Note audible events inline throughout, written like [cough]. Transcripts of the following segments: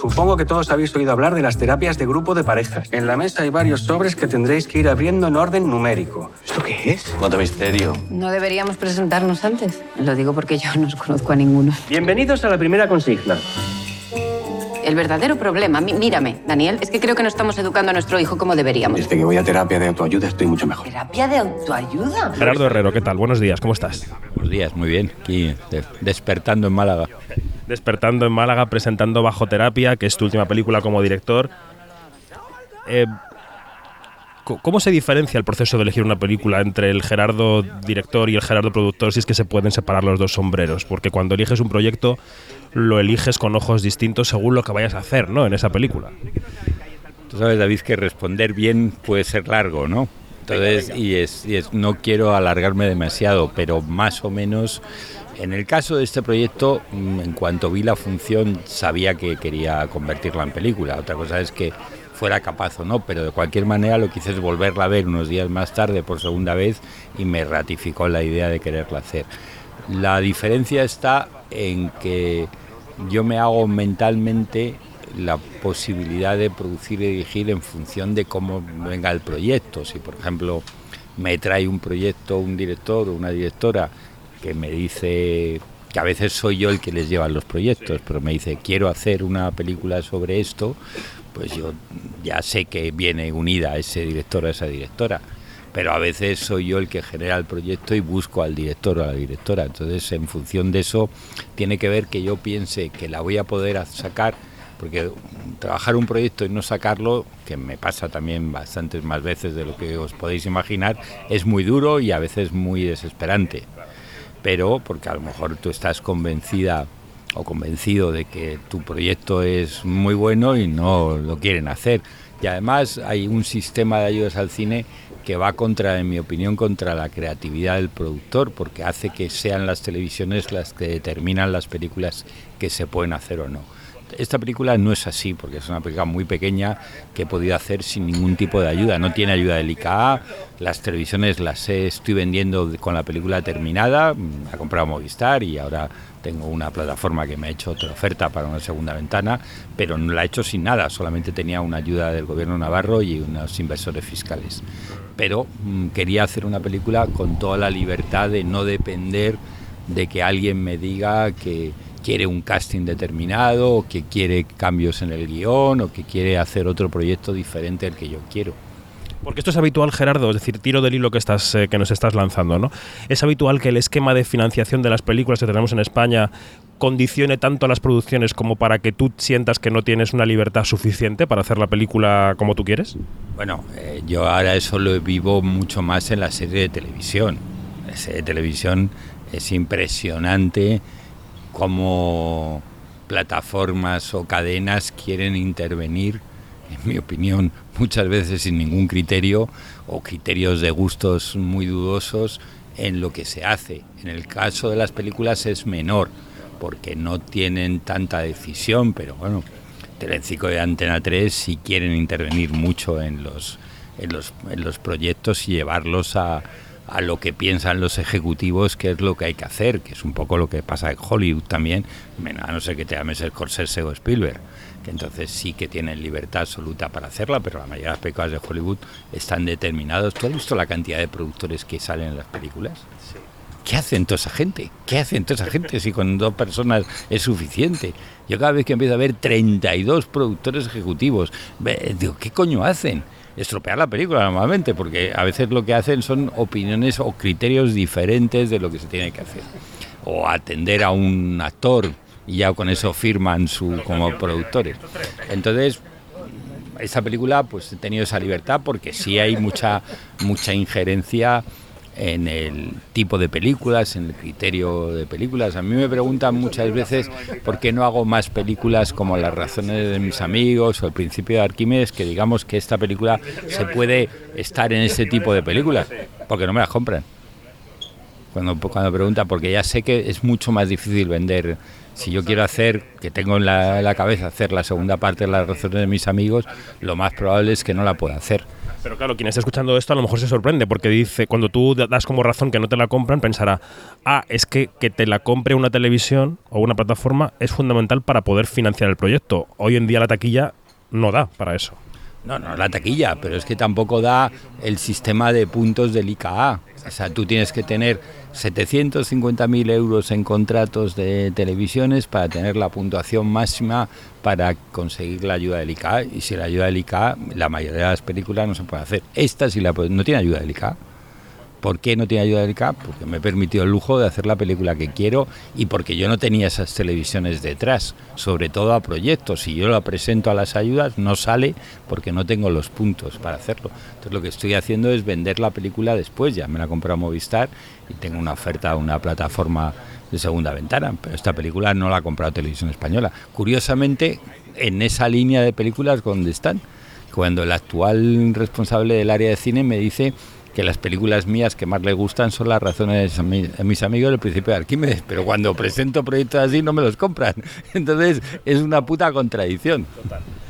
Supongo que todos habéis oído hablar de las terapias de grupo de parejas. En la mesa hay varios sobres que tendréis que ir abriendo en orden numérico. ¿Esto qué es? ¿Cuánto misterio? No deberíamos presentarnos antes. Lo digo porque yo no os conozco a ninguno. Bienvenidos a la primera consigna. El verdadero problema, mí- mírame, Daniel, es que creo que no estamos educando a nuestro hijo como deberíamos. Desde que voy a terapia de autoayuda estoy mucho mejor. ¿Terapia de autoayuda? Gerardo Herrero, ¿qué tal? Buenos días, ¿cómo estás? Buenos días, muy bien. Aquí de- despertando en Málaga. Despertando en Málaga, presentando Bajo Terapia, que es tu última película como director. Eh, ¿Cómo se diferencia el proceso de elegir una película entre el Gerardo director y el Gerardo productor si es que se pueden separar los dos sombreros? Porque cuando eliges un proyecto lo eliges con ojos distintos según lo que vayas a hacer, ¿no? En esa película. Tú sabes, David, que responder bien puede ser largo, ¿no? Entonces, y es, y es- no quiero alargarme demasiado, pero más o menos, en el caso de este proyecto, mm, en cuanto vi la función, sabía que quería convertirla en película. Otra cosa es que fuera capaz o no, pero de cualquier manera lo que hice es volverla a ver unos días más tarde por segunda vez y me ratificó la idea de quererla hacer. La diferencia está en que yo me hago mentalmente la posibilidad de producir y dirigir en función de cómo venga el proyecto. Si, por ejemplo, me trae un proyecto un director o una directora que me dice que a veces soy yo el que les lleva los proyectos, pero me dice quiero hacer una película sobre esto, pues yo ya sé que viene unida ese director a esa directora pero a veces soy yo el que genera el proyecto y busco al director o a la directora. Entonces, en función de eso, tiene que ver que yo piense que la voy a poder sacar, porque trabajar un proyecto y no sacarlo, que me pasa también bastantes más veces de lo que os podéis imaginar, es muy duro y a veces muy desesperante. Pero porque a lo mejor tú estás convencida o convencido de que tu proyecto es muy bueno y no lo quieren hacer. Y además hay un sistema de ayudas al cine que va contra, en mi opinión, contra la creatividad del productor, porque hace que sean las televisiones las que determinan las películas que se pueden hacer o no. Esta película no es así, porque es una película muy pequeña que he podido hacer sin ningún tipo de ayuda. No tiene ayuda del ICA, las televisiones las he- estoy vendiendo con la película terminada, mm, ha comprado Movistar y ahora tengo una plataforma que me ha hecho otra oferta para una segunda ventana, pero no la he hecho sin nada, solamente tenía una ayuda del gobierno navarro y unos inversores fiscales. Pero mm, quería hacer una película con toda la libertad de no depender de que alguien me diga que quiere un casting determinado, o que quiere cambios en el guion, o que quiere hacer otro proyecto diferente al que yo quiero. Porque esto es habitual, Gerardo, es decir, tiro del hilo que, estás, eh, que nos estás lanzando, ¿no? Es habitual que el esquema de financiación de las películas que tenemos en España condicione tanto a las producciones como para que tú sientas que no tienes una libertad suficiente para hacer la película como tú quieres. Bueno, eh, yo ahora eso lo vivo mucho más en la serie de televisión. La serie de televisión es impresionante cómo plataformas o cadenas quieren intervenir, en mi opinión, muchas veces sin ningún criterio o criterios de gustos muy dudosos en lo que se hace. En el caso de las películas es menor, porque no tienen tanta decisión, pero bueno, Telecinco de Antena 3 si quieren intervenir mucho en los, en los, en los proyectos y llevarlos a, a lo que piensan los ejecutivos que es lo que hay que hacer, que es un poco lo que pasa en Hollywood también, a no ser que te llames Scorsese o Spielberg, que entonces sí que tienen libertad absoluta para hacerla, pero la mayoría de las películas de Hollywood están determinados. ¿Tú has visto la cantidad de productores que salen en las películas? ¿Qué hacen toda esa gente? ¿Qué hacen toda esa gente si con dos personas es suficiente? Yo cada vez que empiezo a ver 32 productores ejecutivos, digo, ¿qué coño hacen? Estropear la película normalmente, porque a veces lo que hacen son opiniones o criterios diferentes de lo que se tiene que hacer. O atender a un actor y ya con eso firman su como productores. Entonces, esta película pues he tenido esa libertad porque sí hay mucha mucha injerencia en el tipo de películas, en el criterio de películas. A mí me preguntan muchas veces por qué no hago más películas como Las razones de mis amigos o El principio de Arquímedes, que digamos que esta película se puede estar en ese tipo de películas, porque no me las compran. Cuando, cuando pregunta, porque ya sé que es mucho más difícil vender. Si yo quiero hacer, que tengo en la, la cabeza hacer la segunda parte de las razones de mis amigos, lo más probable es que no la pueda hacer. Pero claro, quien esté escuchando esto a lo mejor se sorprende porque dice, cuando tú das como razón que no te la compran, pensará, ah, es que que te la compre una televisión o una plataforma es fundamental para poder financiar el proyecto. Hoy en día la taquilla no da para eso. No, no la taquilla, pero es que tampoco da el sistema de puntos del IKA. O sea, tú tienes que tener 750.000 euros en contratos de televisiones para tener la puntuación máxima para conseguir la ayuda del ICA. Y si la ayuda del ICA, la mayoría de las películas no se puede hacer. Esta sí la no tiene ayuda del ICA. ¿Por qué no tiene ayuda del CAP? Porque me he permitido el lujo de hacer la película que quiero y porque yo no tenía esas televisiones detrás, sobre todo a proyectos. Si yo la presento a las ayudas, no sale porque no tengo los puntos para hacerlo. Entonces lo que estoy haciendo es vender la película después, ya me la comprado Movistar y tengo una oferta una plataforma de segunda ventana, pero esta película no la ha comprado Televisión Española. Curiosamente, en esa línea de películas donde están, cuando el actual responsable del área de cine me dice que las películas mías que más le gustan son las razones de mis amigos del principio de Arquímedes, pero cuando presento proyectos así no me los compran. [laughs] Entonces es una puta contradicción.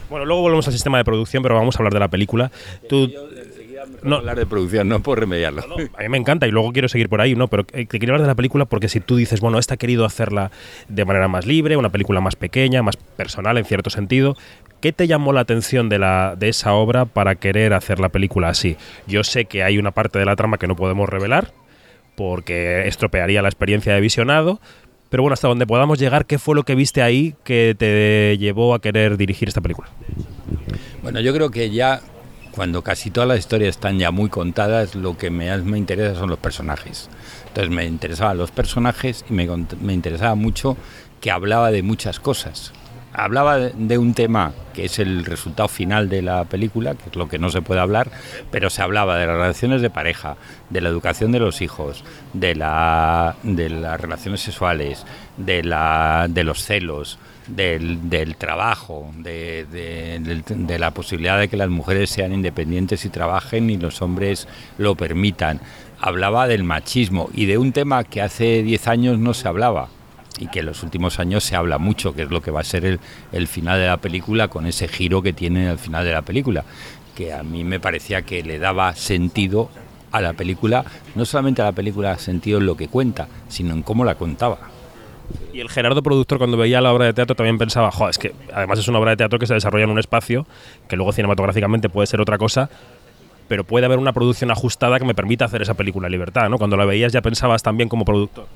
Bueno, luego volvemos al sistema de producción, pero vamos a hablar de la película. Tú no hablar de producción, no por remediarlo. a mí me encanta y luego quiero seguir por ahí, ¿no? Pero eh, te quería hablar de la película porque si tú dices, bueno, esta ha querido hacerla de manera más libre, una película más pequeña, más personal en cierto sentido, ¿Qué te llamó la atención de, la, de esa obra para querer hacer la película así? Yo sé que hay una parte de la trama que no podemos revelar porque estropearía la experiencia de visionado, pero bueno, hasta donde podamos llegar, ¿qué fue lo que viste ahí que te llevó a querer dirigir esta película? Bueno, yo creo que ya cuando casi todas las historias están ya muy contadas, lo que me, me interesa son los personajes. Entonces me interesaban los personajes y me, me interesaba mucho que hablaba de muchas cosas. Hablaba de un tema que es el resultado final de la película, que es lo que no se puede hablar, pero se hablaba de las relaciones de pareja, de la educación de los hijos, de, la, de las relaciones sexuales, de, la, de los celos, del, trabajo, de, la posibilidad de que las mujeres sean independientes y trabajen y los hombres lo permitan. Hablaba del machismo y de un tema que hace 10 años no se hablaba y que en los últimos años se habla mucho, que es lo que va a ser el, el final de la película con ese giro que tiene al final de la película, que a mí me parecía que le daba sentido a la película, no solamente a la película sentido en lo que cuenta, sino en cómo la contaba. Y el Gerardo productor cuando veía la obra de teatro también pensaba, joder, es que además es una obra de teatro que se desarrolla en un espacio que luego cinematográficamente puede ser otra cosa, pero puede haber una producción ajustada que me permita hacer esa película libertad, ¿no? Cuando la veías ya pensabas también como productor.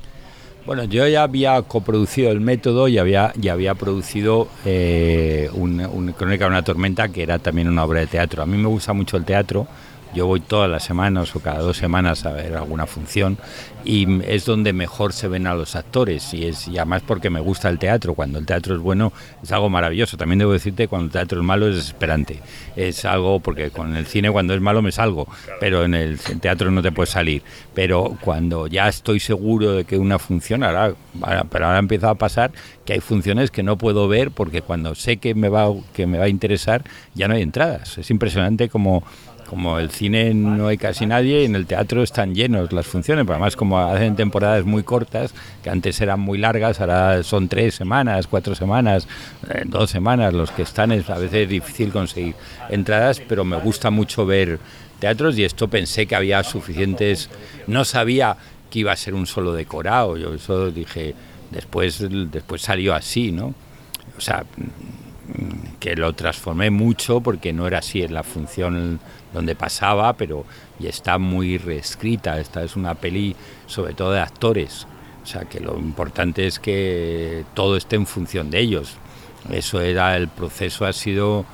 Bueno, yo ya había coproducido el método y había, ya había producido eh, Crónica de una tormenta, que era también una obra de teatro. A mí me gusta mucho el teatro, yo voy todas las semanas o cada dos semanas a ver alguna función y es donde mejor se ven a los actores y es y además porque me gusta el teatro. Cuando el teatro es bueno es algo maravilloso. También debo decirte cuando el teatro es malo es desesperante. Es algo porque con el cine cuando es malo me salgo pero en el teatro no te puedes salir. Pero cuando ya estoy seguro de que una función ahora pero ahora empieza a pasar que hay funciones que no puedo ver porque cuando sé que me va que me va a interesar ya no hay entradas. Es impresionante como como el cine no hay casi nadie y en el teatro están llenos las funciones, pero además como hacen temporadas muy cortas, que antes eran muy largas, ahora son tres semanas, cuatro semanas, eh, dos semanas, los que están es a veces difícil conseguir entradas, pero me gusta mucho ver teatros y esto pensé que había suficientes, no sabía que iba a ser un solo decorado, yo eso dije, después, después salió así, ¿no? O sea, que lo transformé mucho porque no era así en la función donde pasaba, pero y está muy reescrita. Esta es una peli sobre todo de actores, o sea que lo importante es que todo esté en función de ellos. Eso era el proceso ha sido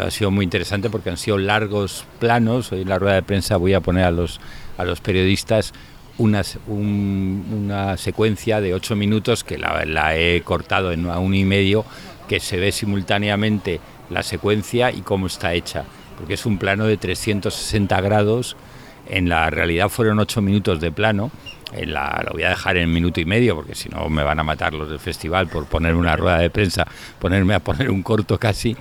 ha sido muy interesante porque han sido largos planos. Hoy en la rueda de prensa voy a poner a los a los periodistas una, una secuencia de ocho minutos que la, he cortado en un y medio que se ve simultáneamente la secuencia y cómo está hecha, porque es un plano de 360 grados, en la realidad fueron 8 minutos de plano, en la, lo voy a dejar en minuto y medio, porque si no me van a matar los del festival por poner una rueda de prensa, ponerme a poner un corto casi,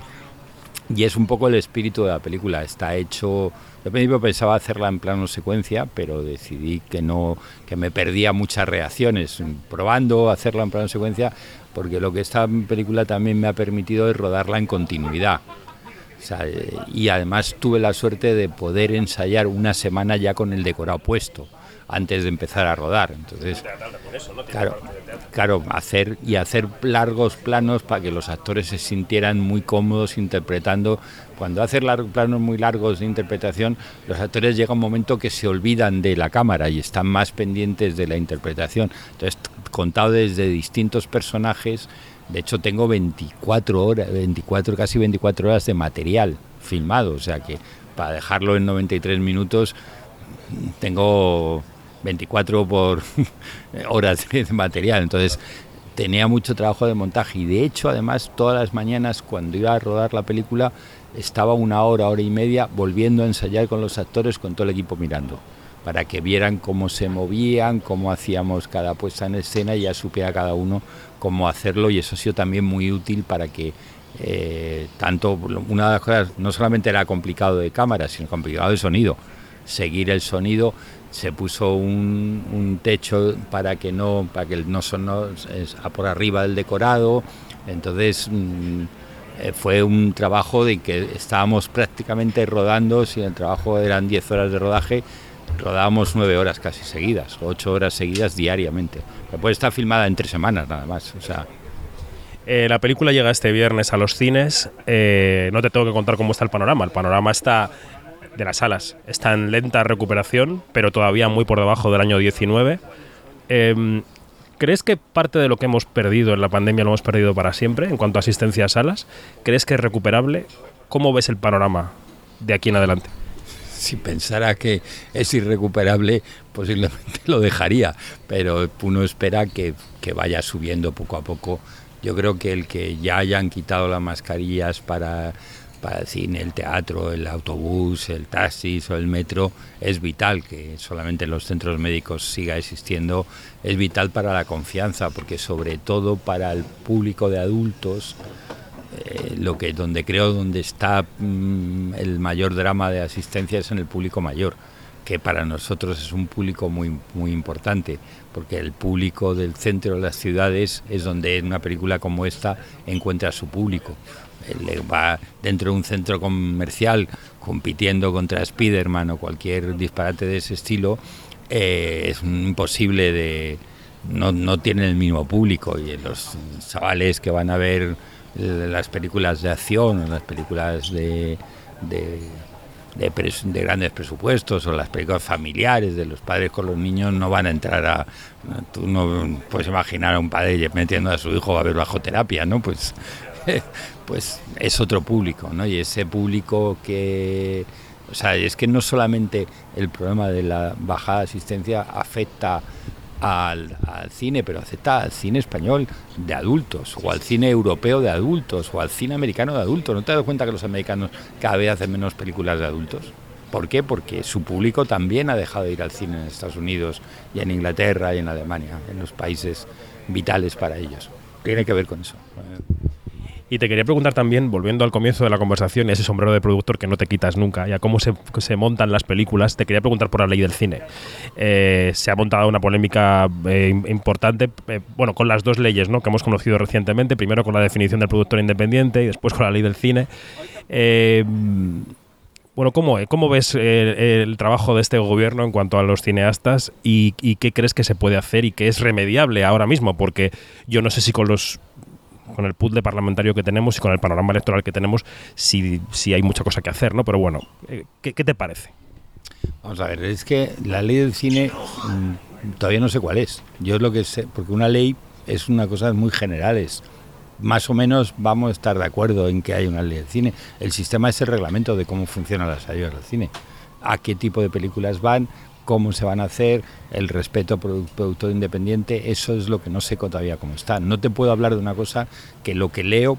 y es un poco el espíritu de la película, está hecho... Yo al principio pensaba hacerla en plano secuencia, pero decidí que no, que me perdía muchas reacciones. Probando hacerla en plano secuencia, porque lo que esta película también me ha permitido es rodarla en continuidad. O y además tuve la suerte de poder ensayar una semana ya con el decorado puesto antes de empezar a rodar. Entonces, claro, claro, hacer y hacer largos planos para que los actores se sintieran muy cómodos interpretando. Cuando haces planos muy largos de interpretación, los actores llega un momento que se olvidan de la cámara y están más pendientes de la interpretación. Entonces, contado desde distintos personajes, de hecho tengo 24 horas, 24 casi 24 horas de material filmado, o sea que para dejarlo en 93 minutos tengo 24 por [laughs] horas de material. Entonces tenía mucho trabajo de montaje y de hecho además todas las mañanas cuando iba a rodar la película estaba una hora, hora y media volviendo a ensayar con los actores con todo el equipo mirando para que vieran cómo se movían, cómo hacíamos cada puesta en escena y ya supiera cada uno cómo hacerlo y eso ha sido también muy útil para que eh, tanto una de las cosas no solamente era complicado de cámara, sino complicado de sonido. Seguir el sonido, se puso un, techo para que no para que no sonó por arriba del decorado entonces mm, eh, fue un trabajo de que estábamos [laughs] prácticamente rodando si el trabajo eran 10 horas de rodaje rodábamos 9 horas casi seguidas 8 horas seguidas diariamente después está filmada en tres semanas nada más o sea eh, la película llega este viernes a los cines. Eh, no te tengo que contar cómo está el panorama. El panorama está de las salas. Está en lenta recuperación, pero todavía muy por debajo del año 19. Em, ¿Crees que parte de lo que hemos perdido en la pandemia lo hemos perdido para siempre en cuanto a asistencia a salas? ¿Crees que es recuperable? ¿Cómo ves el panorama de aquí en adelante? Si pensara que es irrecuperable, posiblemente [laughs] lo dejaría, pero uno espera que, que vaya subiendo poco a poco. Yo creo que el que ya hayan quitado las mascarillas para para el cine, el teatro, el autobús, el taxi o el metro, es vital que solamente en los centros médicos siga existiendo, es vital para la confianza, porque sobre todo para el público de adultos, eh, lo que donde creo donde está mm, el mayor drama de asistencia es en el público mayor que para nosotros es un público muy muy importante porque el público del centro de las ciudades es donde en una película como esta encuentra su público. Va dentro de un centro comercial compitiendo contra Spider-Man o cualquier disparate de ese estilo, eh, es imposible de... No, no tienen el mismo público. Y los chavales que van a ver las películas de acción o las películas de, de, grandes presupuestos o las películas familiares de los padres con los niños no van a entrar a... Tú no puedes imaginar a un padre metiendo a su hijo a ver bajo terapia, ¿no? Pues [laughs] pues es otro público, ¿no? Y ese público que, o sea, es que no solamente el problema de la bajada asistencia afecta al, cine, pero afecta al cine español de adultos, o al cine europeo de adultos, o al cine americano de adultos. ¿No te das cuenta que los americanos cada vez hacen menos películas de adultos? ¿Por qué? Porque su público también ha dejado de ir al cine en Estados Unidos y en Inglaterra y en Alemania, en los países vitales para ellos. Tiene que ver con eso. Y te quería preguntar también, volviendo al comienzo de la conversación, ese sombrero de productor que no te quitas nunca, y a cómo se, montan las películas, te quería preguntar por la ley del cine. Eh, se ha montado una polémica eh, importante, eh, bueno, con las dos leyes ¿no? que hemos conocido recientemente, primero con la definición del productor independiente y después con la ley del cine. bueno, ¿cómo, ¿cómo ves el, trabajo de este gobierno en cuanto a los cineastas y, y qué crees que se puede hacer y qué es remediable ahora mismo? Porque yo no sé si con los con el puzzle parlamentario que tenemos y con el panorama electoral que tenemos, si, si hay mucha cosa que hacer, ¿no? Pero bueno, eh, ¿qué, te parece? Vamos a ver, es que la ley del cine mm, todavía no sé cuál es. Yo es lo que sé, porque una ley es una cosa muy generales. Más o menos vamos a estar de acuerdo en que hay una ley del cine. El sistema es el reglamento de cómo funcionan las ayudas del cine. A qué tipo de películas van, cómo se van a hacer, el respeto productor independiente, eso es lo que no sé todavía cómo está. No te puedo hablar de una cosa que lo que leo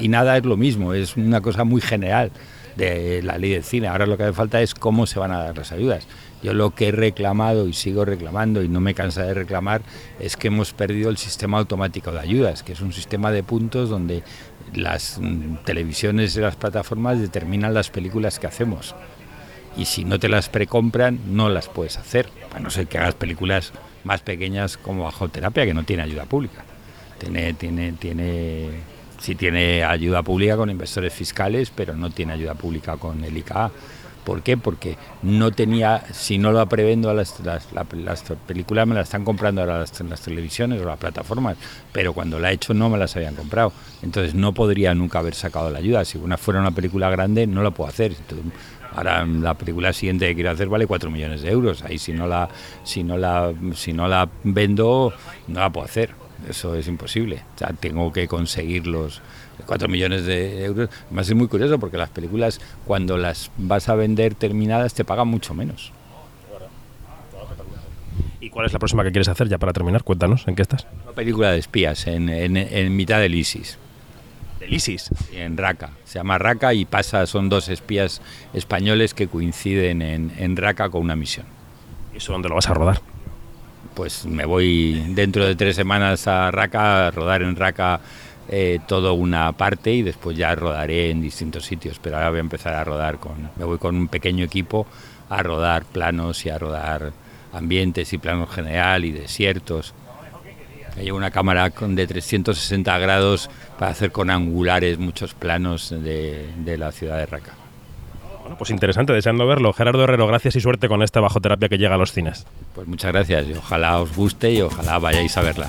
y nada es lo mismo, es una cosa muy general de la ley del cine. Ahora lo que hace falta es cómo se van a dar las ayudas. Yo lo que he reclamado y sigo reclamando y no me cansa de reclamar es que hemos perdido el sistema automático de ayudas, que es un sistema de puntos donde las mm, televisiones y las plataformas determinan las películas que hacemos y si no te las precompran no las puedes hacer, a no ser que hagas películas más pequeñas como Bajo Terapia, que no tiene ayuda pública. Tiene, tiene, tiene sí tiene ayuda pública con inversores fiscales, pero no tiene ayuda pública con el ICA. ¿Por qué? Porque no tenía, si no lo prevendo, las, las, las, películas me las están comprando ahora las, las, televisiones o las plataformas, pero cuando la he hecho no me las habían comprado. Entonces no podría nunca haber sacado la ayuda. Si una fuera una película grande, no la puedo hacer. Ahora la película siguiente que quiero hacer vale 4 millones de euros. Ahí si no la, si no la, si no la vendo, no la puedo hacer. Eso es imposible. O sea, tengo que conseguir los 4 millones de euros. Además es muy curioso porque las películas cuando las vas a vender terminadas te pagan mucho menos. ¿Y cuál es la próxima que quieres hacer ya para terminar? Cuéntanos, ¿en qué estás? Una película de espías en, en, en mitad del ISIS. ¿Del ISIS? En Raqqa. Se llama Raqqa y pasa, son dos espías españoles que coinciden en, en Raqqa con una misión. ¿Y eso dónde lo vas a rodar? Pues me voy dentro de tres semanas a Raqqa, a rodar en Raqqa eh, toda una parte y después ya rodaré en distintos sitios. Pero ahora voy a empezar a rodar con, me voy con un pequeño equipo a rodar planos y a rodar ambientes y planos general y desiertos. Llevo una cámara con de 360 grados para hacer con angulares muchos planos de, de la ciudad de Raqqa. Bueno, pues interesante, deseando verlo. Gerardo Herrero, gracias y suerte con esta bajoterapia que llega a los cines. Pues muchas gracias y ojalá os guste y ojalá vayáis a verla.